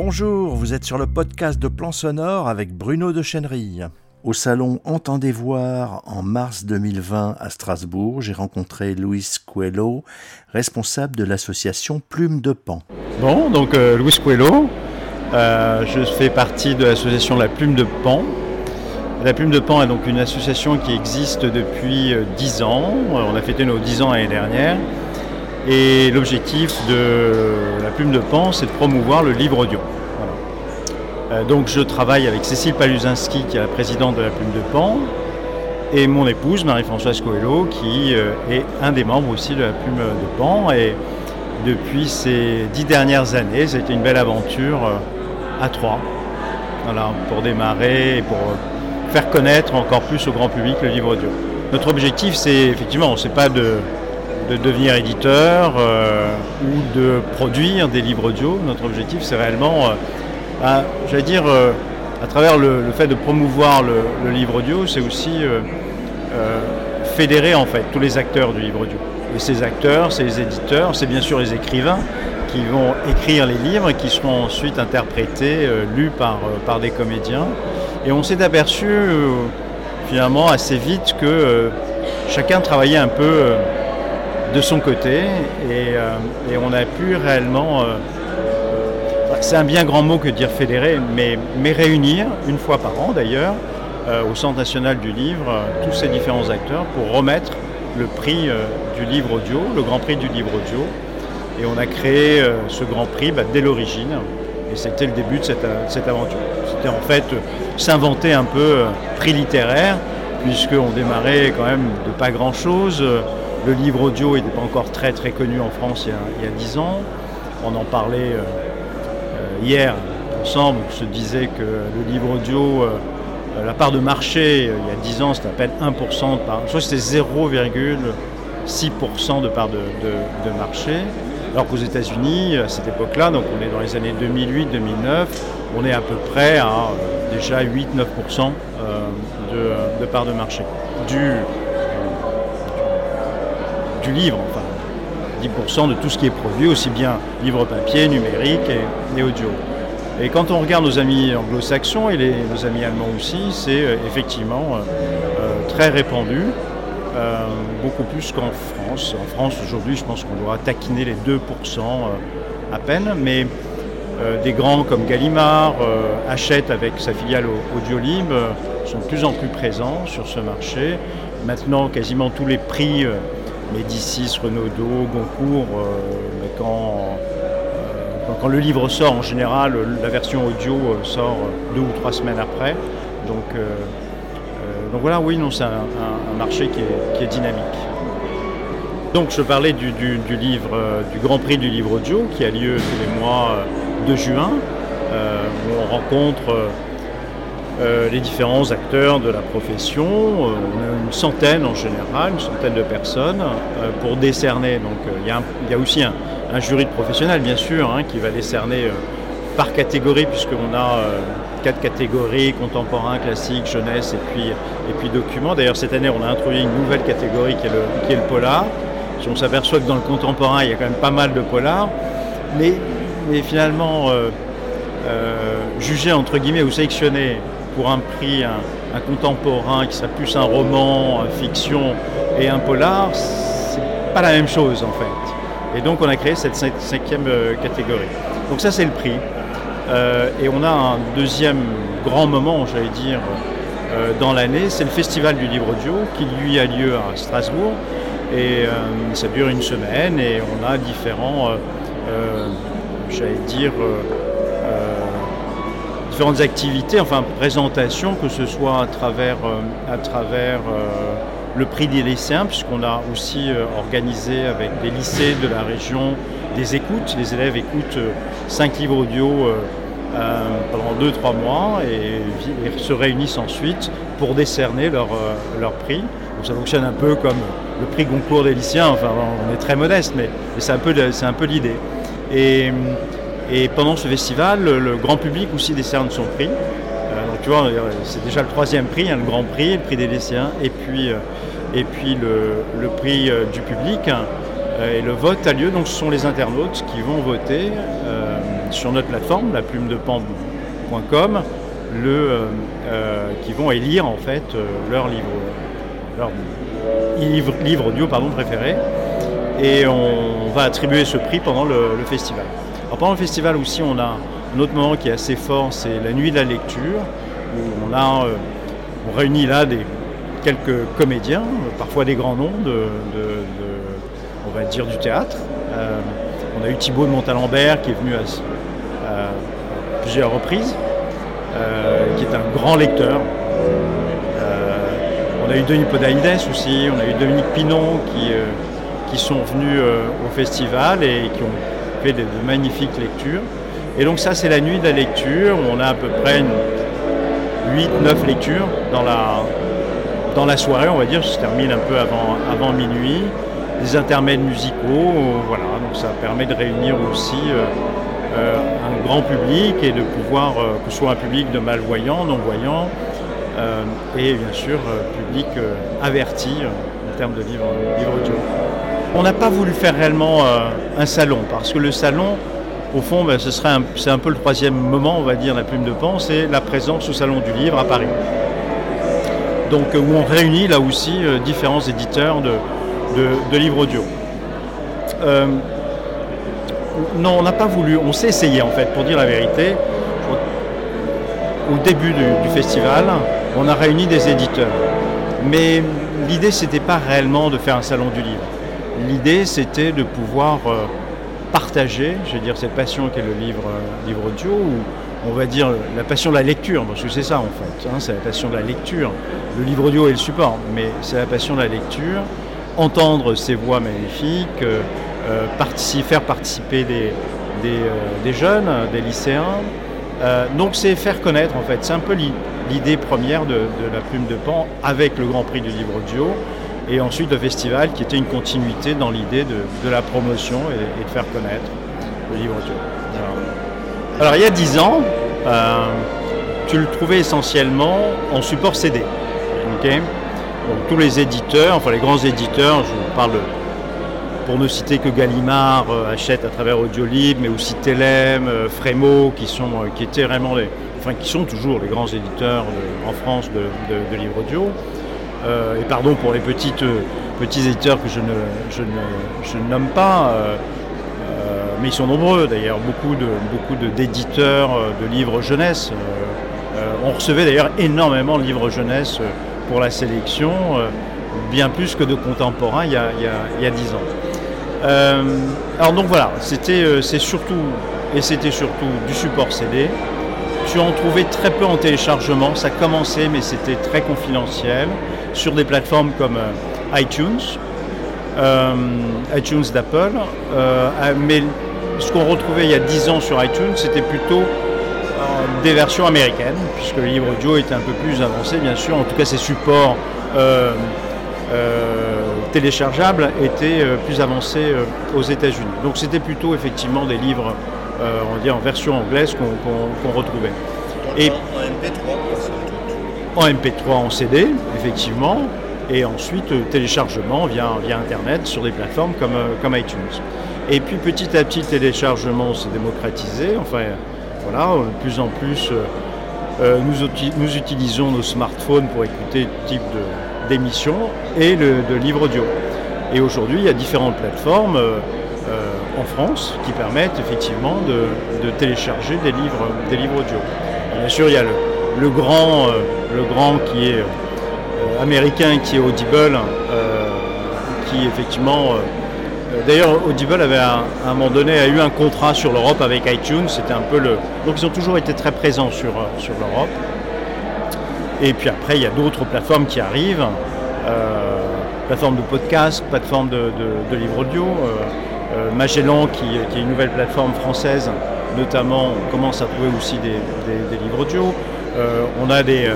Bonjour, vous êtes sur le podcast de Plan Sonore avec Bruno de Chenerille. Au salon Entendez voir en mars 2020 à Strasbourg, j'ai rencontré Louis Coelho, responsable de l'association Plume de Pan. Bon, donc euh, Louis Coelho, euh, je fais partie de l'association La Plume de Pan. La Plume de Pan est donc une association qui existe depuis 10 euh, ans. On a fêté nos 10 ans l'année dernière. Et l'objectif de La Plume de Pan, c'est de promouvoir le livre audio. Euh, donc je travaille avec Cécile Paluzinski, qui est la présidente de La Plume de Pan, et mon épouse, Marie-Françoise Coelho, qui euh, est un des membres aussi de La Plume de Pan. Et depuis ces dix dernières années, été une belle aventure à trois, voilà, pour démarrer et pour faire connaître encore plus au grand public le livre audio. Notre objectif, c'est effectivement, c'est pas de, devenir éditeur euh, ou de produire des livres audio. Notre objectif, c'est réellement, euh, j'allais dire, euh, à travers le, fait de promouvoir le, livre audio, c'est aussi fédérer en fait tous les acteurs du livre audio. Et ces acteurs, c'est les éditeurs, c'est bien sûr les écrivains qui vont écrire les livres et qui seront ensuite interprétés, lus par, par des comédiens. Et on s'est aperçu finalement assez vite que chacun travaillait un peu de son côté et, on a pu réellement, c'est un bien grand mot que dire fédérer, mais, réunir une fois par an d'ailleurs au Centre national du livre tous ces différents acteurs pour remettre le prix du livre audio, le grand prix du livre audio. Et on a créé ce grand prix bah, dès l'origine. Et c'était le début de cette, cette aventure. C'était en fait s'inventer un peu euh, prix littéraire, puisqu'on démarrait quand même de pas grand-chose. Le livre audio n'était pas encore très très connu en France il y a dix ans. On en parlait euh, euh, hier ensemble, on se disait que le livre audio, la part de marché il y a 10 ans c'était à peine 1% de part, je crois que c'était 0,6% de part de, marché. Alors qu'aux États-Unis, à cette époque-là, donc on est dans les années 2008-2009, on est à peu près à déjà 8-9% euh, de, part de marché du livre, enfin 10% de tout ce qui est produit, aussi bien livre papier, numérique et, audio. Et quand on regarde nos amis anglo-saxons et les, nos amis allemands aussi, c'est euh, effectivement euh, très répandu, beaucoup plus qu'en France. En France aujourd'hui, je pense qu'on doit taquiner les 2% à peine, mais euh, des grands comme Gallimard, euh, Hachette avec sa filiale Audiolib euh, sont de plus en plus présents sur ce marché. Maintenant, quasiment tous les prix, Médicis, Renaudot, Goncourt, quand, quand, le livre sort, en général, la version audio sort deux ou trois semaines après. Donc, donc voilà, oui, non, c'est un, marché qui est, dynamique. Donc je parlais du, livre, du Grand Prix du livre audio qui a lieu tous les mois de juin, euh, où on rencontre euh, les différents acteurs de la profession. Euh, une centaine en général, une centaine de personnes pour décerner. Donc il y, a aussi un, jury de professionnels, bien sûr, hein, qui va décerner par catégorie, puisqu'on a quatre catégories, contemporain, classique, jeunesse et puis, et document. D'ailleurs, cette année, on a introduit une nouvelle catégorie qui est le, polar. Si on s'aperçoit que dans le contemporain, il y a quand même pas mal de polars. Mais mais finalement euh, euh, jugé entre guillemets ou sélectionné pour un prix un, contemporain qui serait plus un roman, fiction et un polar, c'est pas la même chose en fait. Et donc on a créé cette cinquième euh, catégorie. Donc ça c'est le prix. et on a un deuxième grand moment, j'allais dire, dans l'année, c'est le Festival du livre audio qui lui a lieu à Strasbourg. Et ça dure une semaine et on a différents j'allais dire, euh, euh, différentes activités, enfin présentations, que ce soit à travers, euh, travers le prix des lycéens, puisqu'on a aussi organisé avec des lycées de la région des écoutes. Les élèves écoutent cinq livres audio pendant 2-3 mois et, se réunissent ensuite pour décerner leur, prix. Donc ça fonctionne un peu comme le prix Goncourt des lycéens, enfin on est très modeste, mais, c'est un peu, l'idée. Pendant ce festival, le, grand public aussi décerne son prix. Euh, donc tu vois, c'est déjà le troisième prix, hein, le grand prix, le prix des lycéens, et puis, euh, et puis le, prix euh, du public. et le vote a lieu, donc ce sont les internautes qui vont voter sur notre plateforme, la plume de qui vont élire en fait leur livre, leur livre, livre audio pardon, préféré. Et on va attribuer ce prix pendant le, festival. Alors pendant le festival aussi, on a un autre moment qui est assez fort, c'est la nuit de la lecture, où on a on réunit là des, quelques comédiens, parfois des grands noms de, on va dire du théâtre. Euh, on a eu Thibaut de Montalembert qui est venu à, plusieurs reprises, euh, qui est un grand lecteur. Euh, on a eu Denis Podalides aussi, on a eu Dominique Pinon qui, qui sont venus au festival et qui ont fait de, magnifiques lectures. Et donc ça c'est la nuit de la lecture, on a à peu près 8-9 lectures dans la, dans la soirée, on va dire, se termine un peu avant, avant minuit, des intermèdes musicaux, voilà, donc ça permet de réunir aussi euh, euh, un grand public et de pouvoir, euh, que ce soit un public de malvoyants, non-voyants, et bien sûr public averti en termes de livres, audio. On n'a pas voulu faire réellement un salon, parce que le salon, au fond, ben, ce serait c'est un peu le troisième moment, on va dire, la plume de pan, c'est la présence au Salon du Livre à Paris donc, où on réunit là aussi euh, différents éditeurs de, livres audio. Euh, non, on n'a pas voulu, on s'est essayé en fait, pour dire la vérité. Au début du, festival, on a réuni des éditeurs. Mais l'idée, c'était pas réellement de faire un salon du livre. L'idée, c'était de pouvoir euh, partager, je veux dire, cette passion qu'est le livre, livre audio, on va dire, la passion de la lecture, parce que c'est ça en fait, hein, c'est la passion de la lecture. Le livre audio est le support, mais c'est la passion de la lecture. Entendre ces voix magnifiques, euh, euh, faire participer des, euh, jeunes, des lycéens. donc c'est faire connaître en fait, c'est un peu l'idée première de, la plume de Pan avec le Grand Prix du livre audio et ensuite le festival qui était une continuité dans l'idée de, la promotion et, de faire connaître le livre audio. Alors il y a 10 ans, euh, tu le trouvais essentiellement en support CD. tous les éditeurs, enfin les grands éditeurs, je parle pour ne citer que Gallimard euh, achète à travers Audiolib, mais aussi Telem, euh, Frémo, qui, sont, qui étaient vraiment les, enfin qui sont toujours les grands éditeurs en France de, livres audio. Et pardon pour les petites, petits éditeurs que je ne, je ne, je ne nomme pas mais ils sont nombreux d'ailleurs, beaucoup de beaucoup d'éditeurs euh, de, livres jeunesse. Euh, euh, on recevait d'ailleurs énormément de livres jeunesse pour la sélection, bien plus que de contemporains il y a, il 10 ans. alors donc voilà, c'était surtout et c'était surtout du support CD. Tu en trouvais très peu en téléchargement, ça commençait mais c'était très confidentiel sur des plateformes comme iTunes, iTunes d'Apple, mais ce qu'on retrouvait il y a 10 ans sur iTunes, c'était plutôt euh, des versions américaines, puisque le livre audio était un peu plus avancé, bien sûr. En tout cas, ses supports euh, euh, téléchargeables étaient plus avancés aux États-Unis. Donc, c'était plutôt effectivement des livres, on va dire, en version anglaise qu'on retrouvait. Et en MP3 En MP3 en CD, effectivement, et ensuite téléchargement via, via Internet sur des plateformes comme, comme iTunes. Et puis petit à petit, le téléchargement s'est démocratisé. Enfin, voilà, de plus en plus, euh, euh, nous, utilisons nos smartphones pour écouter ce type d'émissions et de livres audio. Et aujourd'hui, il y a différentes plateformes euh, en France qui permettent effectivement de, télécharger des livres, des livres audio. bien sûr, il y a le, grand, le grand qui est américain, qui est Audible, qui effectivement euh, d'ailleurs, Audible avait à, un moment donné a eu un contrat sur l'Europe avec iTunes. C'était un peu le. Donc ils ont toujours été très présents sur, euh, sur l'Europe. Et puis après, il y a d'autres plateformes qui arrivent. Euh, plateforme de podcast, plateforme de, livres audio. Magellan, qui, est une nouvelle plateforme française, notamment, on commence à trouver aussi des, livres audio. on a des,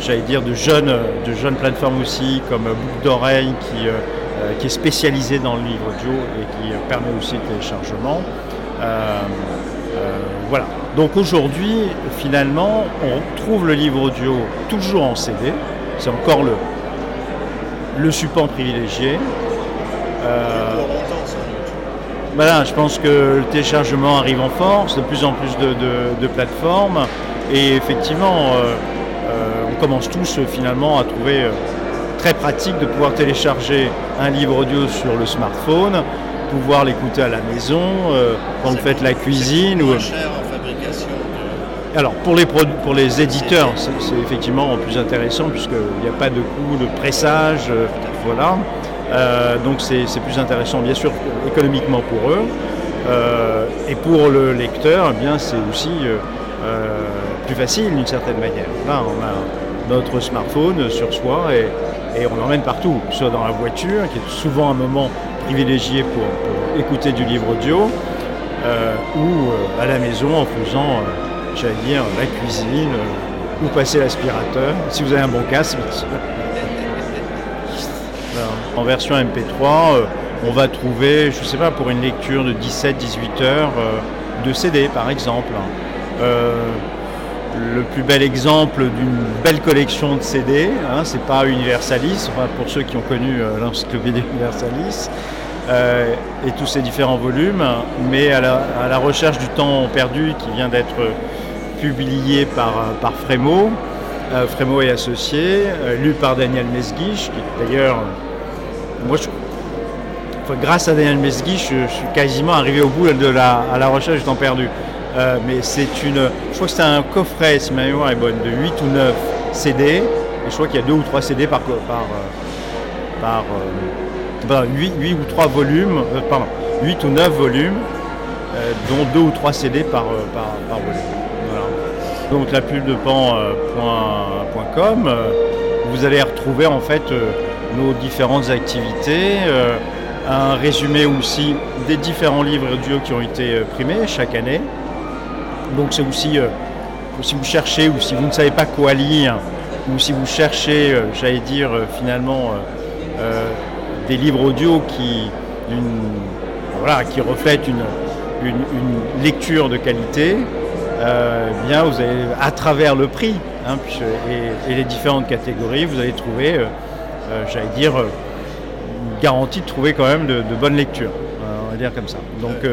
j'allais dire, de jeunes, de jeunes plateformes aussi, comme Boucle d'oreille, qui euh, est spécialisé dans le livre audio et qui euh, permet aussi le téléchargement. Euh, voilà. Donc aujourd'hui, finalement, on trouve le livre audio toujours en CD. C'est encore le support privilégié. Voilà, je pense que le téléchargement arrive en force, de plus en plus de, plateformes, et effectivement, euh, euh, on commence tous finalement à trouver très pratique de pouvoir télécharger un livre audio sur le smartphone, pouvoir l'écouter à la maison, quand vous faites la cuisine. Ou... Alors pour les, pour les éditeurs, c'est effectivement plus intéressant puisqu'il n'y a pas de coût de pressage, euh, voilà. Euh, donc c'est plus intéressant bien sûr économiquement pour eux. Euh, et pour le lecteur, eh bien c'est aussi plus facile d'une certaine manière. Là on a notre smartphone sur soi et, on l'emmène partout, soit dans la voiture, qui est souvent un moment privilégié pour, écouter du livre audio, ou à la maison en faisant j'allais dire, la cuisine euh, ou passer l'aspirateur, si vous avez un bon casque. En version MP3, euh, on va trouver, je ne sais pas, pour une lecture de 17-18 heures, euh, de CD par exemple. le plus bel exemple d'une belle collection de CD, hein, c'est pas Universalis, pour ceux qui ont connu l'encyclopédie Universalis, et tous ces différents volumes, mais à la, recherche du temps perdu qui vient d'être publié par, euh, Frémo, euh, Frémo et associé, euh, lu par Daniel Mesguich, qui d'ailleurs, moi grâce à Daniel Mesguich, je, suis quasiment arrivé au bout de la, à la recherche du temps perdu. mais c'est une, je crois que c'est un coffret, si ma mémoire est bonne, de 8 ou 9 CD, et je crois qu'il y a 2 ou 3 CD par, par, par 8, 8, ou 3 volumes, pardon, 8 ou 9 volumes, dont 2 ou 3 CD par, par, par volume. Donc la pub de pan.com, euh, vous allez retrouver en fait euh, nos différentes activités, euh, un résumé aussi des différents livres audio qui ont été primés chaque année. Donc c'est aussi, si vous cherchez ou si vous ne savez pas quoi lire, ou si vous cherchez, j'allais dire finalement, des livres audio qui, voilà, qui reflètent une, une lecture de qualité, euh, bien vous avez, à travers le prix hein, et, les différentes catégories, vous allez trouver, euh, euh, j'allais dire, une garantie de trouver quand même de, bonnes lectures. on va dire comme ça. Donc,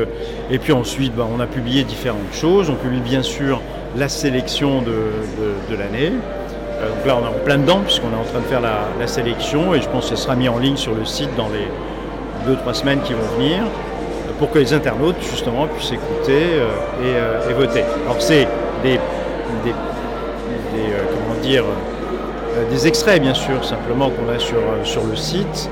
et puis ensuite, bah, on a publié différentes choses. On publie bien sûr la sélection de, l'année. donc là, on est en plein dedans puisqu'on est en train de faire la, la, sélection et je pense que ce sera mis en ligne sur le site dans les deux trois semaines qui vont venir pour que les internautes justement puissent écouter euh, euh, et, voter. Alors c'est des, des, euh, comment dire, des extraits bien sûr simplement qu'on a sur, sur le site,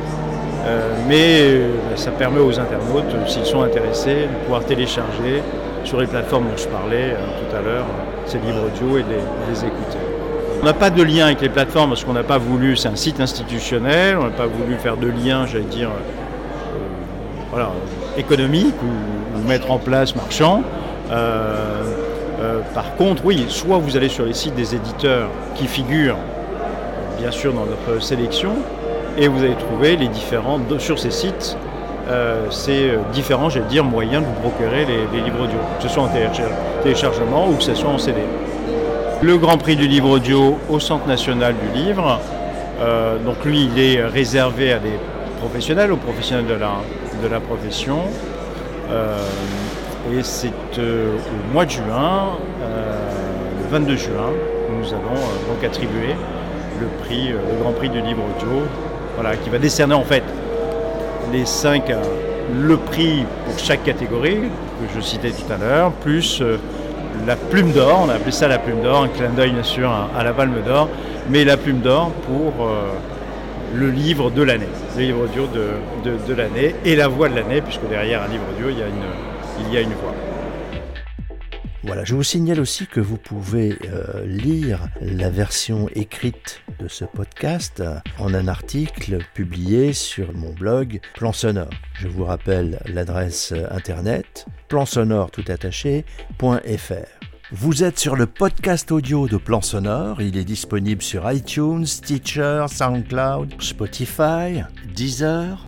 mais ça permet aux internautes, s'ils sont intéressés, de pouvoir télécharger sur les plateformes dont je parlais tout à l'heure, ces livres audio et de les, écouter. On n'a pas de lien avec les plateformes parce qu'on n'a pas voulu, c'est un site institutionnel, on n'a pas voulu faire de lien, j'allais dire, voilà, économique ou, mettre en place marchand. Euh, euh, par contre, oui, soit vous allez sur les sites des éditeurs qui figurent bien sûr dans notre sélection, et vous allez trouver les différents, sur ces sites, euh, ces différents, j'allais dire, moyens de vous procurer les, livres audio, que ce soit en téléchargement ou que ce soit en CD. Le Grand Prix du livre audio au Centre national du livre, donc lui, il est réservé à des professionnels, aux professionnels de la, de la profession. Euh, et c'est euh, au mois de juin, euh, le 22 juin, nous allons donc attribuer le prix, le Grand Prix du livre audio, voilà, qui va décerner en fait les cinq, le prix pour chaque catégorie que je citais tout à l'heure, plus la plume d'or, on a appelé ça la plume d'or, un clin d'œil bien sûr à, la palme d'or, mais la plume d'or pour le livre de l'année, le livre audio de, l'année et la voix de l'année, puisque derrière un livre audio, il y a une, il y a une voix. Voilà, je vous signale aussi que vous pouvez euh, lire la version écrite de ce podcast en un article publié sur mon blog Plan Sonore. Je vous rappelle l'adresse internet plansonore tout vous êtes sur le podcast audio de Plan Sonore. Il est disponible sur iTunes, Stitcher, SoundCloud, Spotify, Deezer,